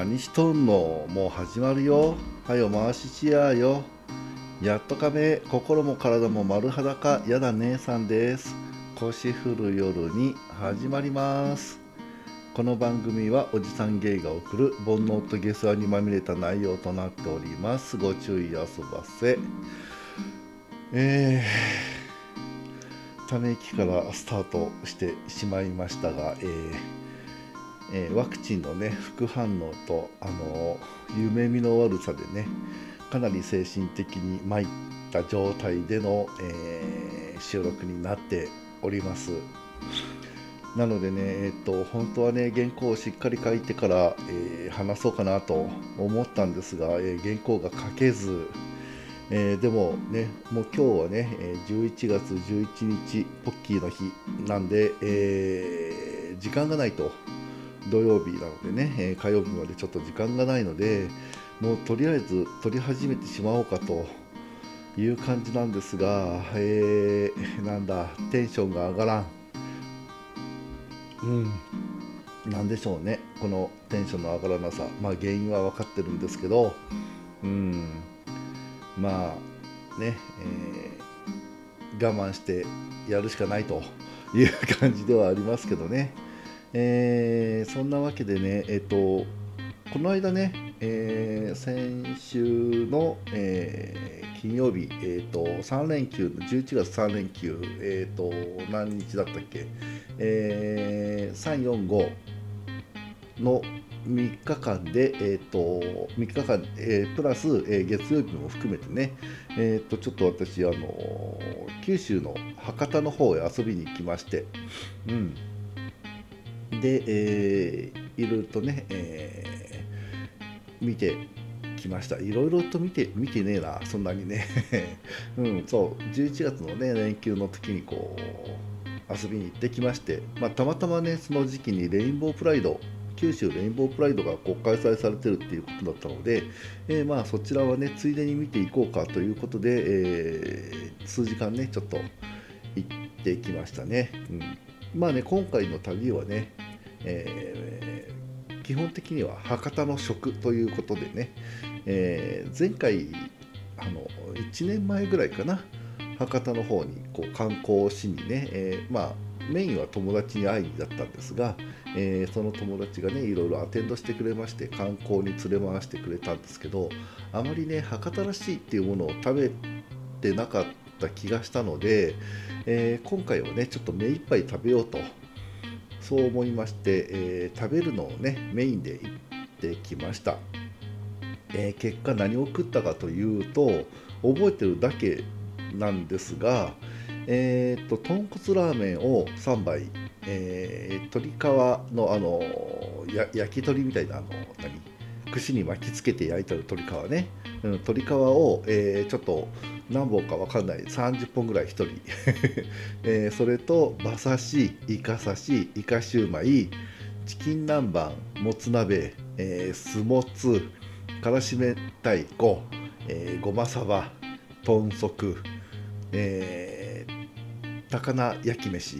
何しとんのもう始まるよはよ回ししやよやっとかめ心も体も丸裸やだ姉さんです腰振る夜に始まりますこの番組はおじさん芸が送る煩悩と下世話にまみれた内容となっておりますご注意あそばせえー、ため息からスタートしてしまいましたが、えーえー、ワクチンのね副反応とあの夢見の悪さでねかなり精神的に参った状態での、えー、収録になっております。なのでねえっ、と本当はね原稿をしっかり書いてから、え、話そうかなと思ったんですが、え原稿が書けずえ、でもね、もう今日はね、11月11日、ポッキーの日なんで、え、時間がないと土曜日なのでね、え火曜日までちょっと時間がないのでもうとりあえず撮り始めてしまおうかという感じなんですが、えー、なんだテンションが上がらん。うん。なんでしょうねこのテンションの上がらなさ。まあ原因は分かってるんですけどうん。まあね、えー、我慢してやるしかないという感じではありますけどね。えー、そんなわけでね、えっ、と、この間ね、えー、先週の、えー、金曜日、えーと、3連休の11月3連休、えーと、何日だったっけ、えー、345の3日間で、えーと、3日間、えー、プラス、えー、月曜日も含めてね、えー、とちょっと私、あの九州の博多の方へ遊びに行きまして、うん。で、えー、いろいろとね、えー、見てきました。いろいろと見て見てねえなそんなにね。うんそう。11月のね連休の時にこう遊びに行ってきまして、まあ、たまたまねその時期にレインボープライド九州レインボープライドがこう開催されてるっていうことだったので、えー、まあそちらはねついでに見ていこうかということで、えー、数時間ねちょっと行ってきましたね、うん、まあね今回の旅はねえー、基本的には博多の食ということでね、えー、前回あの1年前ぐらいかな博多の方にこう観光しにね、えー、まあメインは友達に会いにだったんですが、えー、その友達がねいろいろアテンドしてくれまして観光に連れ回してくれたんですけどあまりね博多らしいっていうものを食べてなかったた気がしたので、えー、今回はねちょっと目いっぱい食べようとそう思いまして、えー、食べるのをねメインで行ってきました、えー、結果何を食ったかというと覚えてるだけなんですがえー、っと豚骨ラーメンを3杯、えー、鶏皮のあの焼き鳥みたいなあの何？串に巻きつけて焼いた鶏皮ね、うん、鶏皮を、えー、ちょっと何本か分かんない。30本ぐらい1人、えー、それと馬刺しイカ刺しイカシューマイチキン南蛮もつ鍋、えー、酢もつからしめ太鼓、えー、ごまさば豚足、えー、高菜焼き飯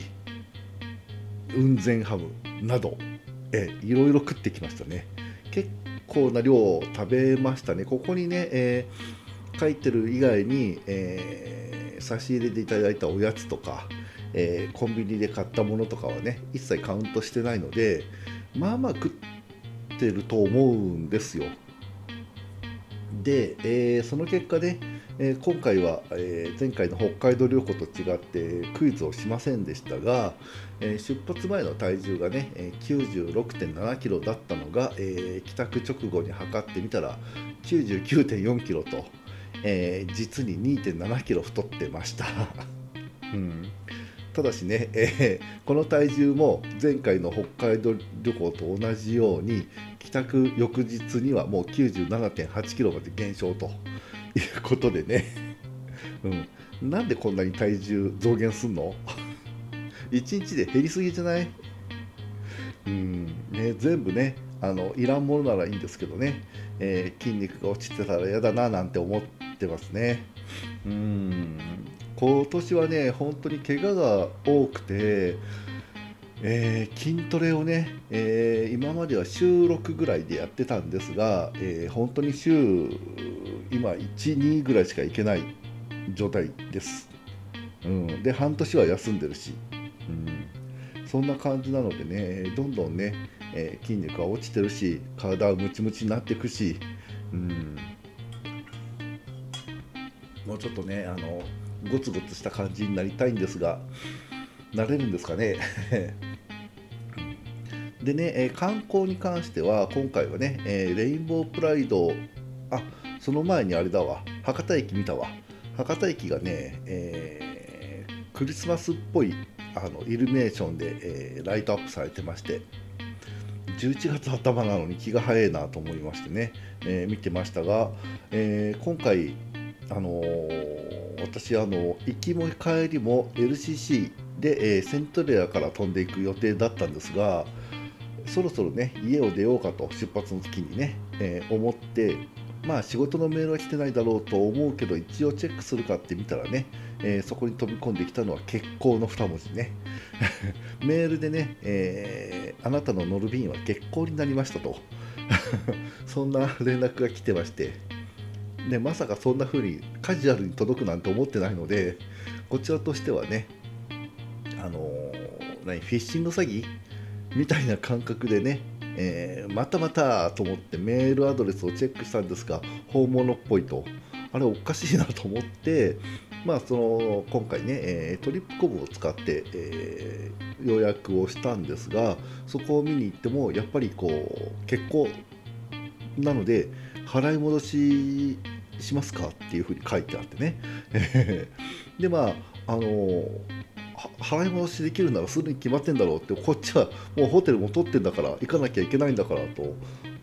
雲仙ハムなど、えー、いろいろ食ってきましたね。結構な量を食べましたね。ここにね、えー書いてる以外に、えー、差し入れでいただいたおやつとか、えー、コンビニで買ったものとかはね一切カウントしてないのでまあまあ食ってると思うんですよ。で、えー、その結果ね、えー、今回は、えー、前回の北海道旅行と違ってクイズをしませんでしたが、え出発前の体重がね9 6 7キロだったのが、え帰宅直後に測ってみたら9 9 4キロと、えー、実に2 7キロ太ってました、うん、ただしね、えー、この体重も前回の北海道旅行と同じように帰宅翌日にはもう9 7 8キロまで減少ということでね、うん、なんでこんなに体重増減すんの ?1 日で減りすぎじゃない？うん。ね、全部ねあのいらんものならいいんですけどね、えー、筋肉が落ちてたら嫌だななんて思ってますね。うん。今年はね本当に怪我が多くてえー、筋トレをね、えー、今までは週6ぐらいでやってたんですが、えー、本当に週今12ぐらいしか行けない状態です、うん、で半年は休んでるし、うん、そんな感じなのでねどんどんね、え筋肉は落ちてるし体はムチムチになっていくし、うん、もうちょっとねあのゴツゴツした感じになりたいんですがなれるんですかね。でね、えー、観光に関しては今回はね、えー、レインボープライドあその前にあれだわ。博多駅見たわ。博多駅がね、えー、クリスマスっぽいあのイルミネーションで、えライトアップされてまして11月頭なのに気が早いなと思いましてね、え見てましたが、え今回あの私あの行きも帰りも LCC で、えセントレアから飛んでいく予定だったんですがそろそろね家を出ようかと出発の時にね、えー、思ってまあ仕事のメールは来てないだろうと思うけど一応チェックするかって見たらね、えー、そこに飛び込んできたのは結構の2文字ね。メールでね、えー、あなたの乗る便は欠航になりましたと。そんな連絡が来てまして。でまさかそんな風にカジュアルに届くなんて思ってないのでこちらとしてはねあのー、何フィッシング詐欺みたいな感覚でね、えー、またまたと思ってメールアドレスをチェックしたんですが本物っぽいと。あれおかしいなと思ってまあその今回ね、えー、トリップコブを使って、えー、予約をしたんですがそこを見に行ってもやっぱりこう結構なので払い戻ししますかっていうふうに書いてあってね。でまああのー払い戻しできるならするに決まってんだろうってこっちはもうホテルも取ってんだから行かなきゃいけないんだからと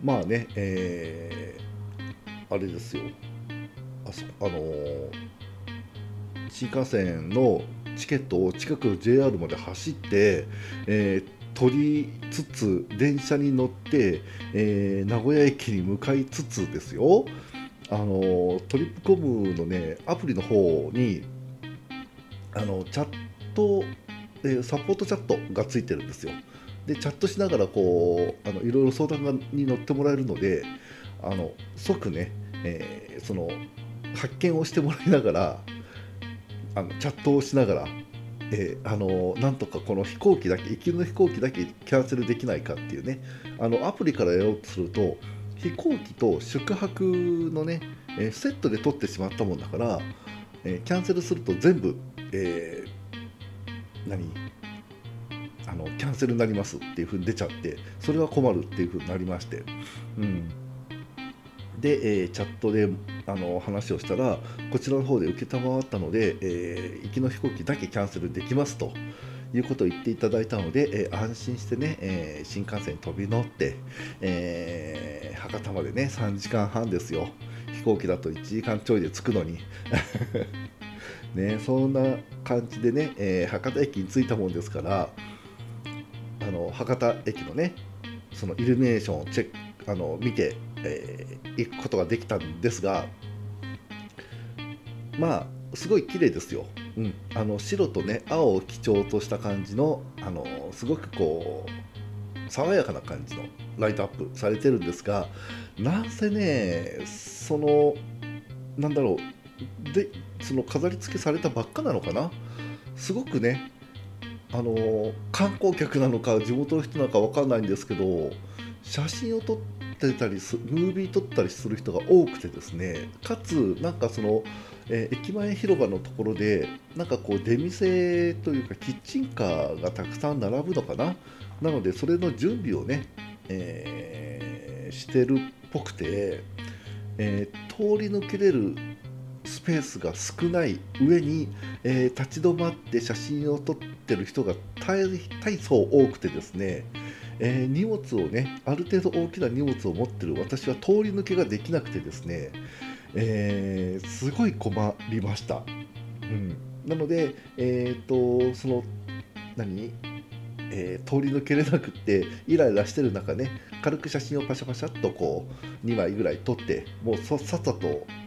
まあねえー、あれですよ。あそあのー、新幹線のチケットを近くの JR まで走って、えー、取りつつ電車に乗って、えー、名古屋駅に向かいつつですよ。あのトリップコムのねアプリの方にあのチャット、えサポートチャットがついてるんですよ。でチャットしながらこうあのいろいろ相談に乗ってもらえるのであの即ね、えー、その発見をしてもらいながらあのチャットをしながら、えー、あのなんとかこの飛行機だけ行きの飛行機だけキャンセルできないかっていうねあのアプリからやろうとすると飛行機と宿泊のね、えー、セットで取ってしまったもんだから、えキャンセルすると全部、えー、何？あのキャンセルになりますっていうふうに出ちゃってそれは困るっていうふうになりまして、うん、で、えー、チャットであの話をしたらこちらの方で承ったので、えー、行きの飛行機だけキャンセルできますと。いうことを言っていただいたので、えー、安心してね、え新幹線に飛び乗って、え博多までね3時間半ですよ。飛行機だと1時間ちょいで着くのに。ね、そんな感じでね、えー、博多駅に着いたもんですからあの博多駅のねそのイルミネーションをチェックあの見て、えー、行くことができたんですがまあすごい綺麗ですよ、うん、あの白とね青を基調とした感じのあのすごくこう爽やかな感じのライトアップされてるんですがなんせねそのなんだろうでその飾り付けされたばっかなのかな？すごくねあの観光客なのか地元の人なのか分かんないんですけど写真を撮ってたりムービー撮ったりする人が多くてですねかつなんかその、えー、駅前広場のところでなんかこう出店というかキッチンカーがたくさん並ぶのかな？なのでそれの準備をね、えー、してるっぽくて、え、通り抜けれるスペースが少ない上に、えー、立ち止まって写真を撮ってる人が大層多くてですね、えー、荷物をねある程度大きな荷物を持ってる私は通り抜けができなくてですね、えー、すごい困りました。うん、なので、えーと、その何？えー、通り抜けれなくってイライラしてる中ね軽く写真をパシャパシャっとこう2枚ぐらい撮ってもうさっさと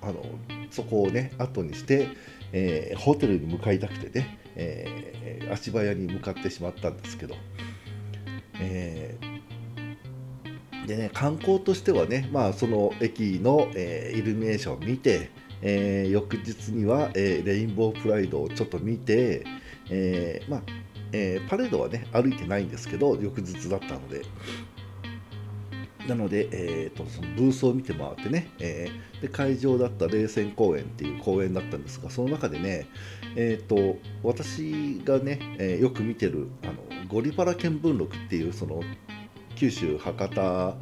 あのそこをね後にして、えー、ホテルに向かいたくてね、えー、足早に向かってしまったんですけど、えー、でね観光としてはね、まあ、その駅の、え、イルミネーションを見て、え、翌日には、えレインボープライドをちょっと見て、えまあえパレードはね歩いてないんですけど翌日だったので。なので、えーと、そのブースを見て回ってね、えー、で会場だった冷泉公園っていう公園だったんですがその中でね、えーと、私がね、えー、よく見てるあのゴリパラ見聞録っていうその九州博多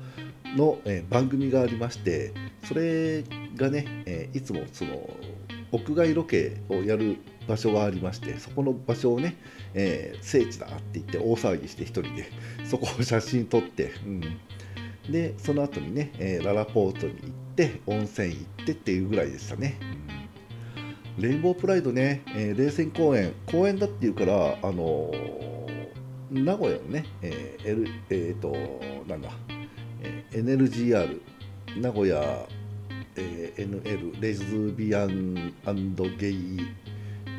の、えー、番組がありましてそれがね、えいつもその屋外ロケをやる場所がありましてそこの場所をね、え聖地だって言って大騒ぎして1人でそこを写真撮って、うん。でその後にね、えー、ララポートに行って温泉行ってっていうぐらいでしたね、レインボープライドね、えー、冷泉公園公園だっていうからあのー、名古屋のね、えー L えー、となんだ、えー、NLGR 名古屋、えー、NL レズビアンゲイ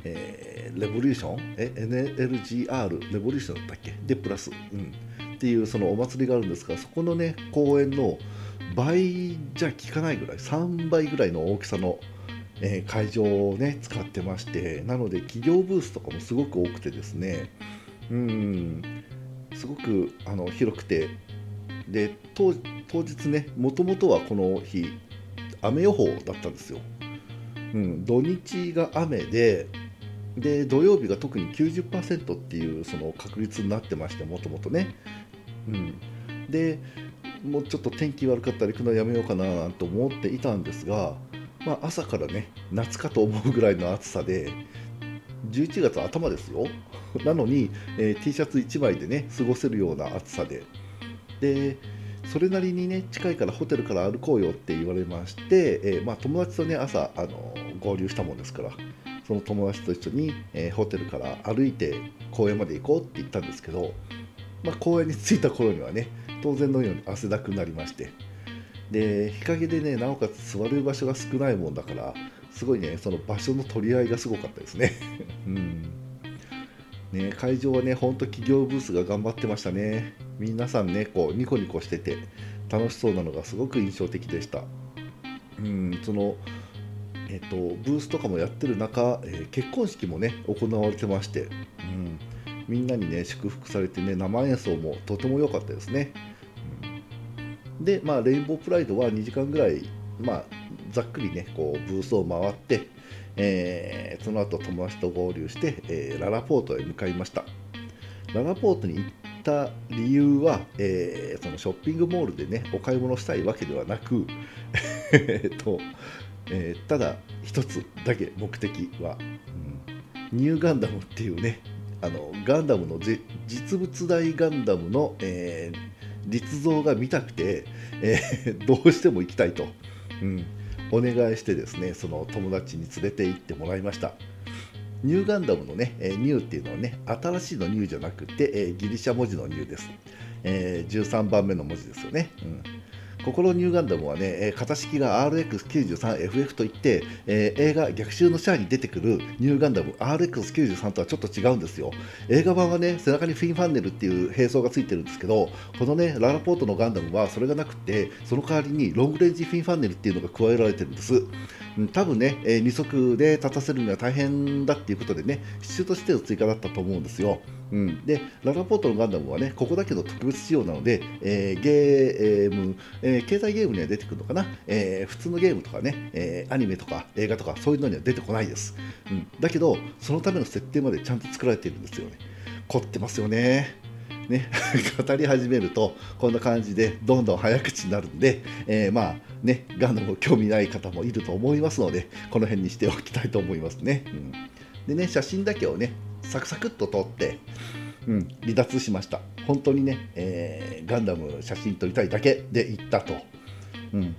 えー、レボリューション？え NLGR レボリューションだったっけ？でプラス、うん、っていうそのお祭りがあるんですがそこのね公園の倍じゃ効かないぐらい3倍ぐらいの大きさの、えー、会場をね使ってましてなので企業ブースとかもすごく多くてですねうんすごくあの広くてで当日ねもともとはこの日雨予報だったんですよ、うん、土日が雨でで土曜日が特に90%っていうその確率になってましてもともとね。うん、でもうちょっと天気悪かったら行くのやめようかななんて思っていたんですが、まあ、朝からね夏かと思うぐらいの暑さで11月頭ですよ。なのに、えー、T シャツ1枚でね過ごせるような暑さで。でそれなりにね近いからホテルから歩こうよって言われまして、えー、まあ、友達とね朝あの合流したもんですからその友達と一緒に、えー、ホテルから歩いて公園まで行こうって言ったんですけどまあ、公園に着いた頃にはね当然のように汗だくになりまして。で日陰でねなおかつ座る場所が少ないもんだからすごいねその場所の取り合いがすごかったですね。うん。ね会場はねほんと企業ブースが頑張ってましたね。皆さんねこうニコニコしてて楽しそうなのがすごく印象的でした。うんそのえっとブースとかもやってる中、えー、結婚式もね行われてまして。うん。みんなにね祝福されてね生演奏もとても良かったですね、うん、でまあレインボープライドは2時間ぐらいまあざっくりねこうブースを回って、えー、その後友達と合流して、えー、ララポートへ向かいました。ララポートに行った理由は、えー、そのショッピングモールでねお買い物したいわけではなく えっと、えー、ただ一つだけ目的は、うん、ニューガンダムっていうねあのガンダムの実物大ガンダムの、えー、立像が見たくて、えー、どうしても行きたいと、うん、お願いしてですねその友達に連れて行ってもらいました。ニューガンダムのね、え、ニューっていうのはね新しいのニューじゃなくて、え、ギリシャ文字のニューです、えー、13番目の文字ですよね、うん。ここのニューガンダムはね、型式が RX93FF といって、えー、映画逆襲のシャアに出てくるニューガンダム RX93 とはちょっと違うんですよ。映画版はね、背中にフィンファンネルっていう並走がついてるんですけど、このね、ララポートのガンダムはそれがなくて、その代わりにロングレンジフィンファンネルっていうのが加えられてるんです。多分ね、え、2足で立たせるには大変だっていうことでね、支柱としての追加だったと思うんですよ。うん、でララポートのガンダムはねここだけの特別仕様なので、えー、ゲーム、えー、携帯ゲームには出てくるのかな、えー、普通のゲームとかね、えアニメとか映画とかそういうのには出てこないです、うん、だけどそのための設定までちゃんと作られているんですよね。凝ってますよね。ね、語り始めるとこんな感じでどんどん早口になるんで、えー、まあねガンダム興味ない方もいると思いますのでこの辺にしておきたいと思いますね、うん、でね写真だけをねサクサクっと撮って、うん、離脱しました。本当にね、えー、ガンダム写真撮りたいだけで行ったと、うん、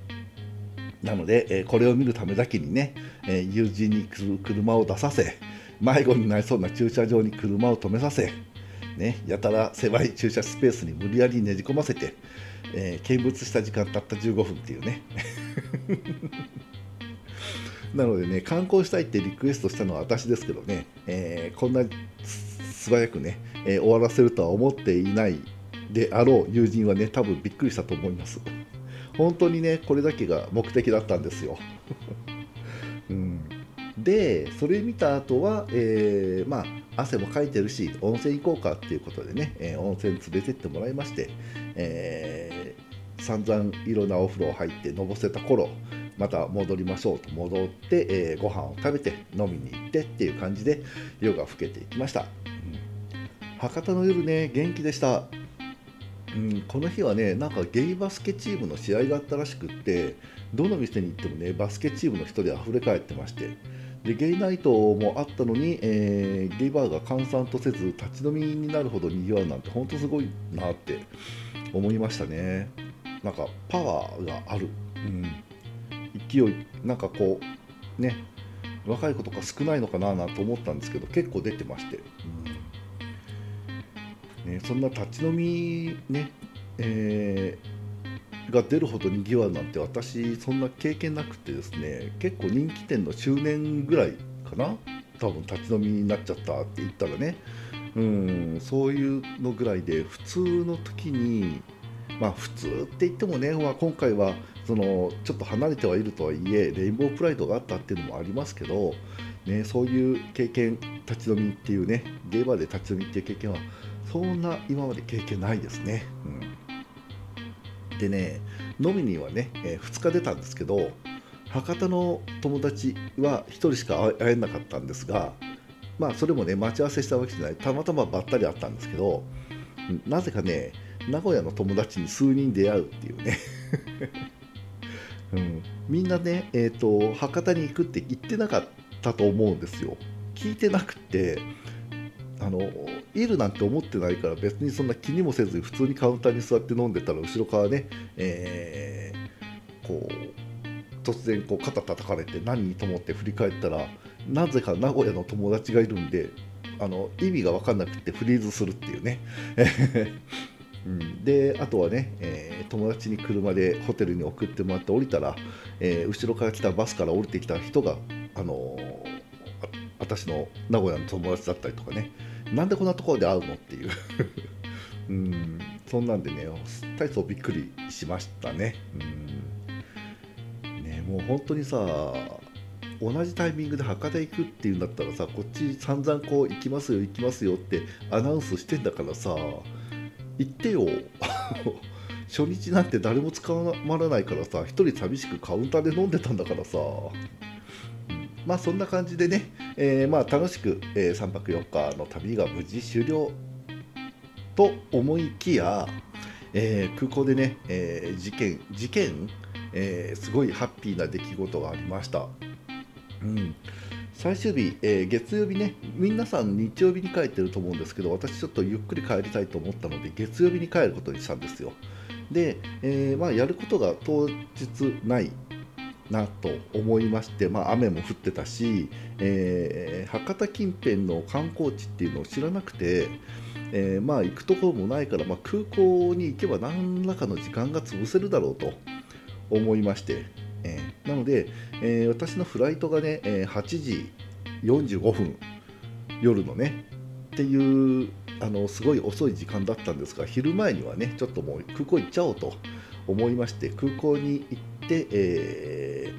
なので、えー、これを見るためだけにね、え、友人に車を出させ迷子になりそうな駐車場に車を止めさせ、ね、やたら狭い駐車スペースに無理やりねじ込ませて、え見物した時間たった15分っていうね。なのでね、観光したいってリクエストしたのは私ですけどね、えー、こんな素早くね、えー、終わらせるとは思っていないであろう友人はね多分びっくりしたと思います。本当にねこれだけが目的だったんですよ、うん、でそれ見た後は、えー、まあ汗もかいてるし温泉行こうかっていうことでね、えー、温泉連れてってもらいまして、えー、散々いろんなお風呂入ってのぼせた頃また戻りましょうと戻って、えー、ご飯を食べて飲みに行ってっていう感じで夜が更けていきました、うん、博多の夜ね元気でした。うん、この日はねなんかゲイバスケチームの試合があったらしくってどの店に行ってもねバスケチームの人で溢れ返ってましてでゲイナイトもあったのに、えー、ゲイバーが閑散とせず立ち飲みになるほどにぎわうなんて本当すごいなって思いましたね。なんかパワーがある、うん、勢いなんかこうね若い子とか少ないのかななんて思ったんですけど結構出てまして、うん。ね、そんな立ち飲みね、えー、が出るほどにぎわうなんて私そんな経験なくてですね結構人気店の周年ぐらいかな多分立ち飲みになっちゃったって言ったらねうんそういうのぐらいで普通の時にまあ普通って言ってもね、まあ、今回はそのちょっと離れてはいるとはいえレインボープライドがあったっていうのもありますけど、ね、そういう経験立ち飲みっていうねゲーバーで立ち飲みっていう経験はそんな今まで経験ないですね。うん、でね飲みにはね、えー、2日出たんですけど博多の友達は1人しか会えなかったんですがまあそれもね待ち合わせしたわけじゃない。たまたまばったり会ったんですけどなぜかね名古屋の友達に数人出会うっていうね。うん、みんなね、えーと、博多に行くって言ってなかったと思うんですよ。聞いてなくてあのいるなんて思ってないから別にそんな気にもせず普通にカウンターに座って飲んでたら後ろからね、えー、こう突然こう肩叩かれて何と思って振り返ったらなぜか名古屋の友達がいるんであの意味が分かんなくてフリーズするっていうね。うん、であとはね、えー、友達に車でホテルに送ってもらって降りたら、えー、後ろから来たバスから降りてきた人が、あのー、私の名古屋の友達だったりとかね。なんでこんなところで会うのっていう。うんそんなんでね大層びっくりしましたね。うん。ねもう本当にさ同じタイミングで博多行くっていうんだったらさこっち散々こう行きますよ行きますよってアナウンスしてんだからさ言ってよ。初日なんて誰も捕まらないからさ一人寂しくカウンターで飲んでたんだからさ、まあそんな感じでね、えー、まあ楽しく、えー、3泊4日の旅が無事終了と思いきや、えー、空港でね、え事件事件、えすごいハッピーな出来事がありました。うん最終日、えー、月曜日ね、皆さん日曜日に帰ってると思うんですけど、私ちょっとゆっくり帰りたいと思ったので、月曜日に帰ることにしたんですよ。で、えー、まあ、やることが当日ないなと思いまして、まあ、雨も降ってたし、えー、博多近辺の観光地っていうのを知らなくて、えー、まあ行くところもないから、まあ、空港に行けば何らかの時間が潰せるだろうと思いまして、えー、なので、え、私のフライトがね、えー、8時45分夜のねっていうあのすごい遅い時間だったんですが昼前にはねちょっともう空港行っちゃおうと思いまして空港に行って、え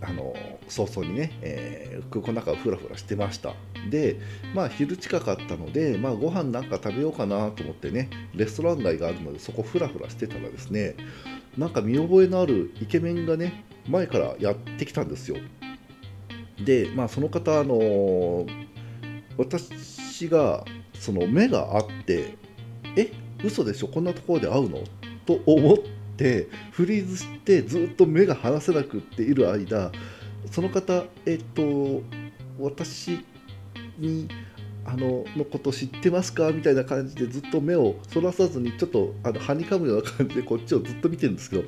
ー、あの早々にね、えー、空港の中をふらふらしてました。でまあ昼近かったので、まあ、ご飯なんか食べようかなと思ってねレストラン街があるのでそこふらふらしてたらですねなんか見覚えのあるイケメンがね前からやってきたんですよ。でまあその方あの私がその目があってえ嘘でしょ？こんなところで会うの？と思ってフリーズしてずっと目が離せなくっている間その方えっと私にあののこと知ってますかみたいな感じでずっと目をそらさずにちょっとあのはにかむような感じでこっちをずっと見てるんですけど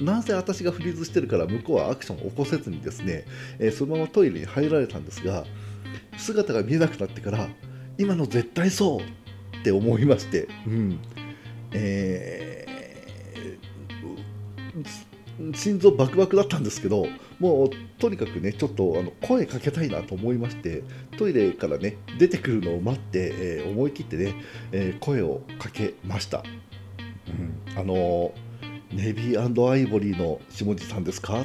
なぜ私がフリーズしてるから向こうはアクションを起こせずにですね、えー、そのままトイレに入られたんですが姿が見えなくなってから今の絶対そうって思いまして、うん。えー、心臓バクバクだったんですけどもうとにかくねちょっとあの声かけたいなと思いましてトイレからね出てくるのを待って、えー、思い切ってね、えー、声をかけました、うん、あのネビーアイボリーの下地さんですか？っ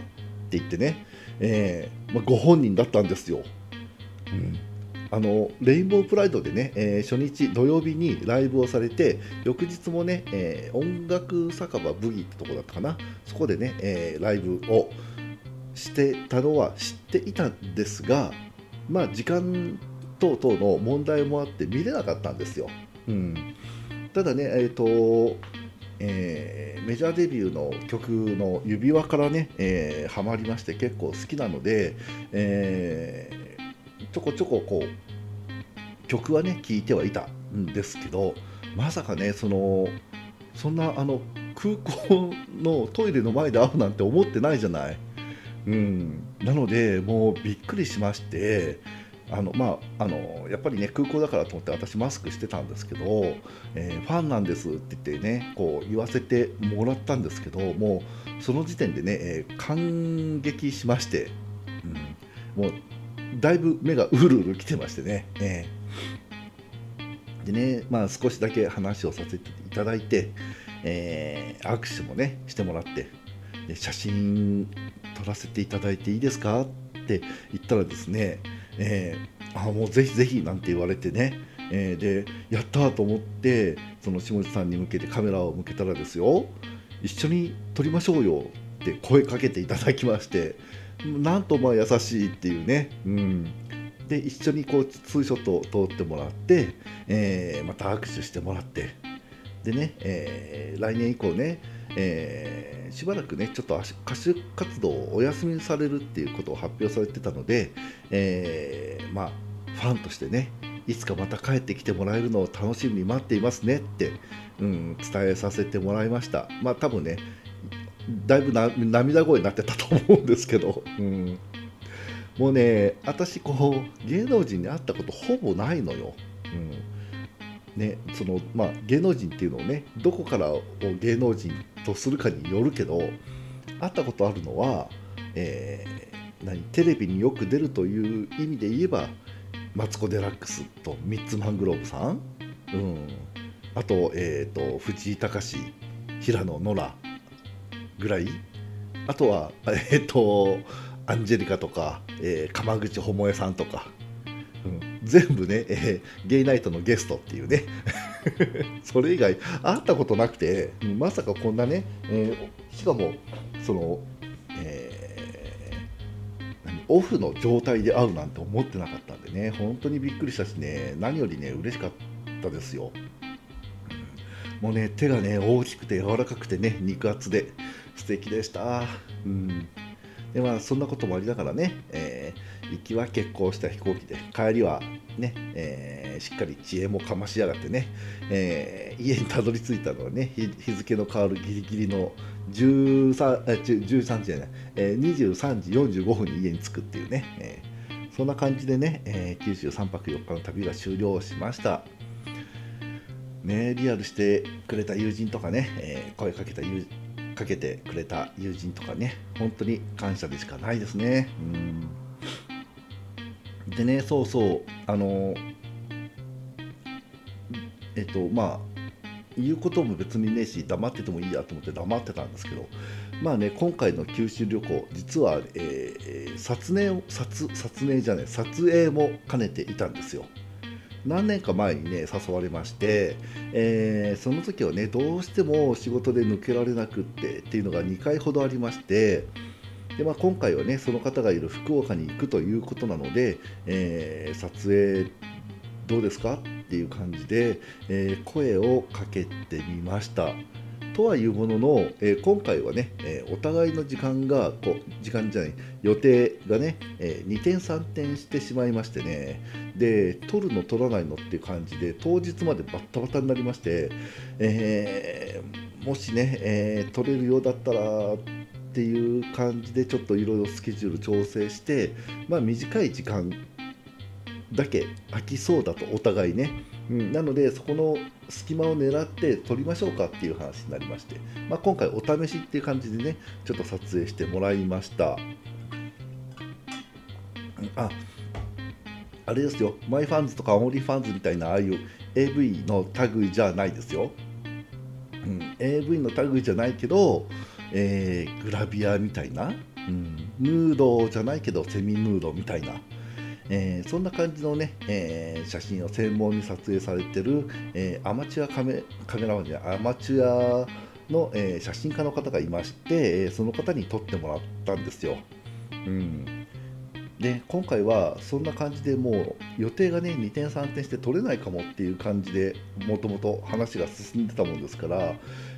て言ってね、えーまあ、ご本人だったんですよ、うん、あのレインボープライドでね、えー、初日土曜日にライブをされて翌日もね、えー、音楽酒場ブギーってとこだったかな。そこでね、えー、ライブをしてたのは知っていたんですがまあ時間等々の問題もあって見れなかったんですよ、うん、ただねえっ、とえー、メジャーデビューの曲の指輪からね、えー、ハマりまして結構好きなので、えちょこちょここう曲はね聴いてはいたんですけどまさかねそのそんなあの空港のトイレの前で会うなんて思ってないじゃない。うん、なのでもうびっくりしましてあのまあ、あのやっぱりね空港だからと思って私マスクしてたんですけど、えー、ファンなんですって言ってねこう言わせてもらったんですけどもうその時点でね、えー、感激しまして、うん、もうだいぶ目がうるうる来てましてね、えー、でね、まあ、少しだけ話をさせていただいて、えー、握手もねしてもらってで写真撮らせていただいていいですかって言ったらですね、えー、あもうぜひぜひなんて言われてね、えー、でやったと思ってその下地さんに向けてカメラを向けたらですよ一緒に撮りましょうよって声かけていただきましてなんとまあ優しいっていうね、うん、で一緒にこうツーショットを通ってもらって、えー、また握手してもらって。でね、えー、来年以降ね、えー、しばらくねちょっと歌手活動をお休みされるっていうことを発表されてたので、えー、まあファンとしてねいつかまた帰ってきてもらえるのを楽しみに待っていますねって、うん、伝えさせてもらいました。まあ多分ねだいぶな涙声になってたと思うんですけど、うん、もうね私こう芸能人に会ったことほぼないのよ。うん。ねそのまあ、芸能人っていうのをねどこからを芸能人とするかによるけど会ったことあるのは、えー、何テレビによく出るという意味で言えばマツコ・デラックスとミッツ・マングローブさん、うん、あと,、えーと、藤井隆平野ノラ。ぐらい？あとは えっ、とアンジェリカとか、えー、鎌口百恵さんとか、うん、全部ね、えー、ゲイナイトのゲストっていうね。それ以外会ったことなくて、まさかこんなね、えー、しかもその、えー、オフの状態で会うなんて思ってなかったんでね。本当にびっくりしたしね。何よりね嬉しかったですよ。もうね手がね大きくて柔らかくてね肉厚で。素敵でした。うんでまあそんなこともありながらね、えー、行きは欠航した飛行機で帰りはね、えー、しっかり知恵もかましやがってね、えー、家にたどり着いたのはね日付の変わるギリギリの 13, 13時じゃない、えー、23時45分に家に着くっていうね、えー、そんな感じでね、えー、九州3泊4日の旅が終了しました。ね、リアルしてくれた友人とかね、えー、声かけた友人かけてくれた友人とかね本当に感謝でしかないですね。うん。でねそうそうあのえっとまあ言うことも別にねえし黙っててもいいやと思って黙ってたんですけどまあね今回の九州旅行実は、えー、撮影撮撮影じゃない撮影も兼ねていたんですよ。何年か前にね誘われまして、えー、その時はねどうしても仕事で抜けられなくってっていうのが2回ほどありましてで、まあ、今回はねその方がいる福岡に行くということなので、えー、撮影どうですか？っていう感じで、えー、声をかけてみました。とはいうものの、えー、今回はね、えー、お互いの時間がこう時間じゃない予定がね、えー、2点3点してしまいましてね。で取るの取らないのっていう感じで当日までバッタバタになりまして、えもしね、え取れるようだったらっていう感じでちょっといろいろスケジュール調整して、まあ、短い時間だけ空きそうだとお互いね、うん、なのでそこの隙間を狙って撮りましょうかっていう話になりまして、まあ、今回お試しっていう感じでねちょっと撮影してもらいました。ああれですよ。 MyFans とか OnlyFans みたいなああいう AV の類じゃないですよ、うん、AV の類じゃないけど、えー、グラビアみたいな、うん、ヌードじゃないけどセミヌードみたいな、えー、そんな感じのね、えー、写真を専門に撮影されてる、えアマチュアカメカメラマンじゃアマチュアの、え写真家の方がいまして、その方に撮ってもらったんですよ。うんで今回はそんな感じでもう予定がね2点3点して取れないかもっていう感じでもともと話が進んでたもんですから、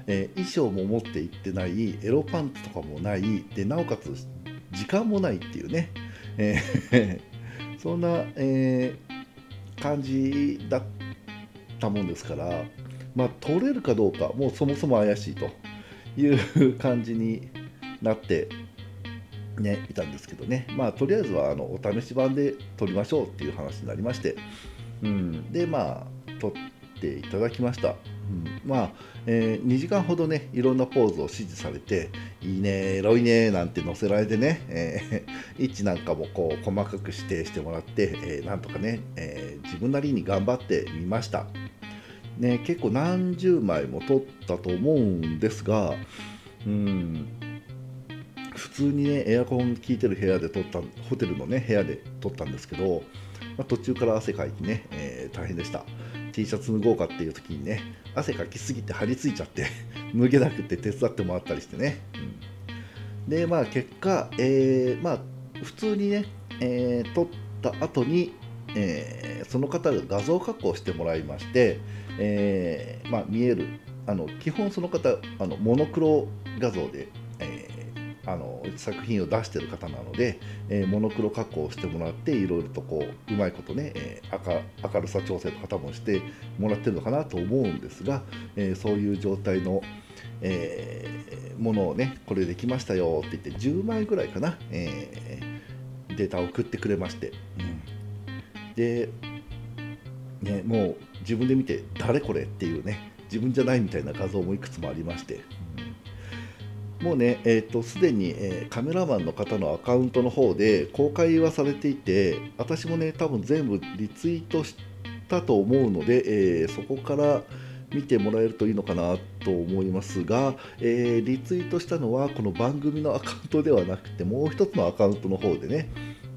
え、衣装も持っていってないエロパンツとかもないでなおかつ時間もないっていうね、えーそんな、えー、感じだったもんですからまあ取れるかどうかもうそもそも怪しいという感じになってね、いたんですけどね、まあ、とりあえずはあのお試し版で撮りましょうっていう話になりまして、うん、で、まあ、撮っていただきました。まあ、えー、2時間ほどね、いろんなポーズを指示されて、いいね、エロいね、なんて載せられてね、えー、位置なんかもこう細かく指定してもらって、えー、なんとかね、えー、自分なりに頑張ってみました。ね、結構何十枚も撮ったと思うんですが、うん、普通にねエアコン効いてる部屋で撮ったホテルのね部屋で撮ったんですけど、まあ、途中から汗かいてね、えー、大変でした。T シャツ脱ごうかっていう時にね汗かきすぎて張り付いちゃって 脱げなくて手伝ってもらったりしてね、うん、でまあ結果、えー、まあ普通にね、えー、撮った後にえー、その方が画像加工してもらいまして、えーまあ、見えるあの基本その方あのモノクロ画像であの作品を出してる方なので、えー、モノクロ加工をしてもらっていろいろとこううまいことね、えー、明明るさ調整とか多分してもらってるのかなと思うんですが、えー、そういう状態の、えものをねこれできましたよって言って10枚ぐらいかな、えデータを送ってくれまして、うん、で、ね、もう自分で見て誰これっていうね自分じゃないみたいな画像もいくつもありまして、もうね、えーと、すでに、えー、カメラマンの方のアカウントの方で公開はされていて私もね多分全部リツイートしたと思うので、えー、そこから見てもらえるといいのかなと思いますが、えー、リツイートしたのはこの番組のアカウントではなくてもう一つのアカウントの方でね、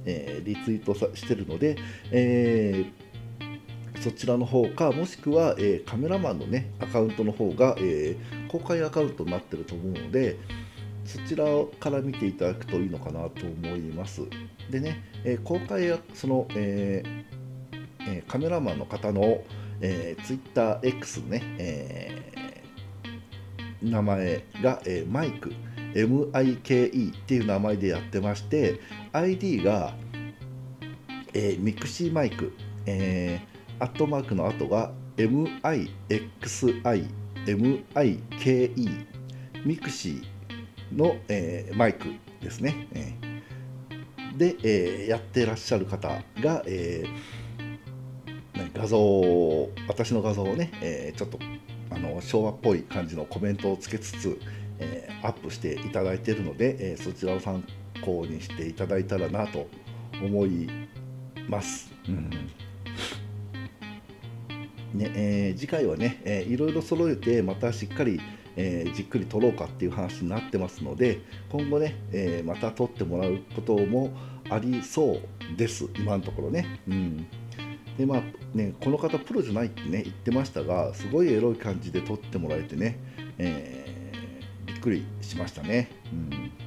えリツイートさしてるので、えそちらの方かもしくは、えー、カメラマンのねアカウントの方が、えー、公開アカウントになってると思うのでそちらから見ていただくといいのかなと思います。でね、えー、公開その、えー、カメラマンの方の、えー、TwitterX ね、え、名前が、えー、マイク MIKE っていう名前でやってまして ID が、えー、ミクシーマイク、えーアットマークの後が MIXI、MIKE、ミクシーの、えー、マイクですね。えー、で、えー、やってらっしゃる方が、えー、画像を、私の画像をね、えー、ちょっとあの昭和っぽい感じのコメントをつけつつ、えー、アップしていただいているので、えー、そちらを参考にしていただいたらなと思います。うんねえー、次回はね、えー、いろいろ揃えてまたしっかり、えー、じっくり撮ろうかっていう話になってますので今後ね、えー、また撮ってもらうこともありそうです今のところね。うんでまあね、この方プロじゃないってね言ってましたがすごいエロい感じで撮ってもらえてね、え、びっくりしましたね。うん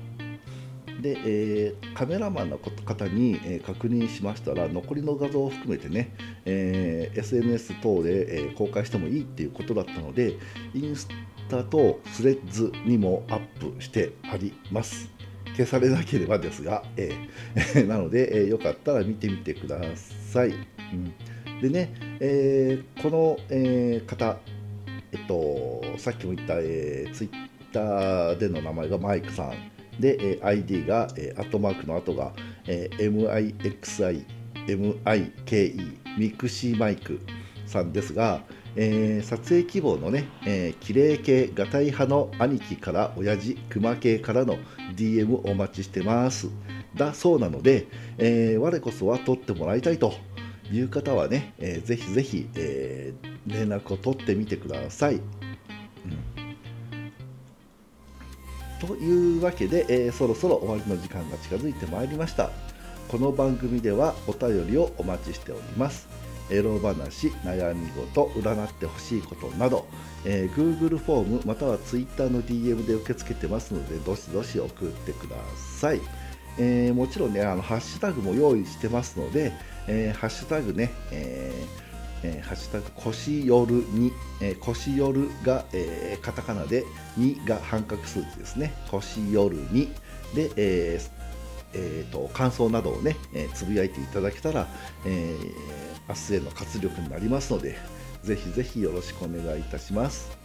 で、えー、カメラマンの方に、えー、確認しましたら残りの画像を含めてね、えー、SNS 等で、え、公開してもいいっていうことだったのでインスタとスレッズにもアップしてあります。消されなければですが、えー、なので、えー、よかったら見てみてください、うん、でね、えー、この、えー、方えっとさっきも言った、えー、ツイッターでの名前がマイクさん。で、え ID が、えアットマークの後が、え MIXI、MIKE、ミクシーマイクさんですが、えー、撮影希望のね、えー、綺麗系ガタイ派の兄貴から親父熊系からの DM お待ちしてますだそうなので、えー、我こそは取ってもらいたいという方はね、えー、ぜひぜひ、えー、連絡を取ってみてください。というわけで、えー、そろそろ終わりの時間が近づいてまいりました。この番組ではお便りをお待ちしております。エロ話、悩み事、占ってほしいことなど、えー、Google フォームまたは Twitter の DM で受け付けてますので、どしどし送ってください。えー、もちろんね、あのハッシュタグも用意してますので、えー、ハッシュタグね、えーえー、ハッシュタグ腰夜に、えー、腰夜が、えー、カタカナで2が半角数字ですね。腰夜にで、えーえーと、感想などをね、えー、つぶやいていただけたら、えー、明日への活力になりますので、ぜひぜひよろしくお願いいたします。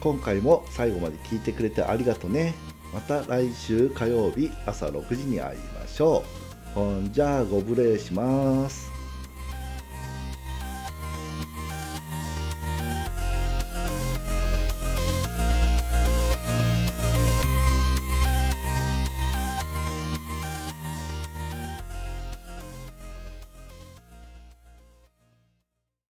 今回も最後まで聞いてくれてありがとね。また来週火曜日朝6時に会いましょう。ほんじゃあご無礼します。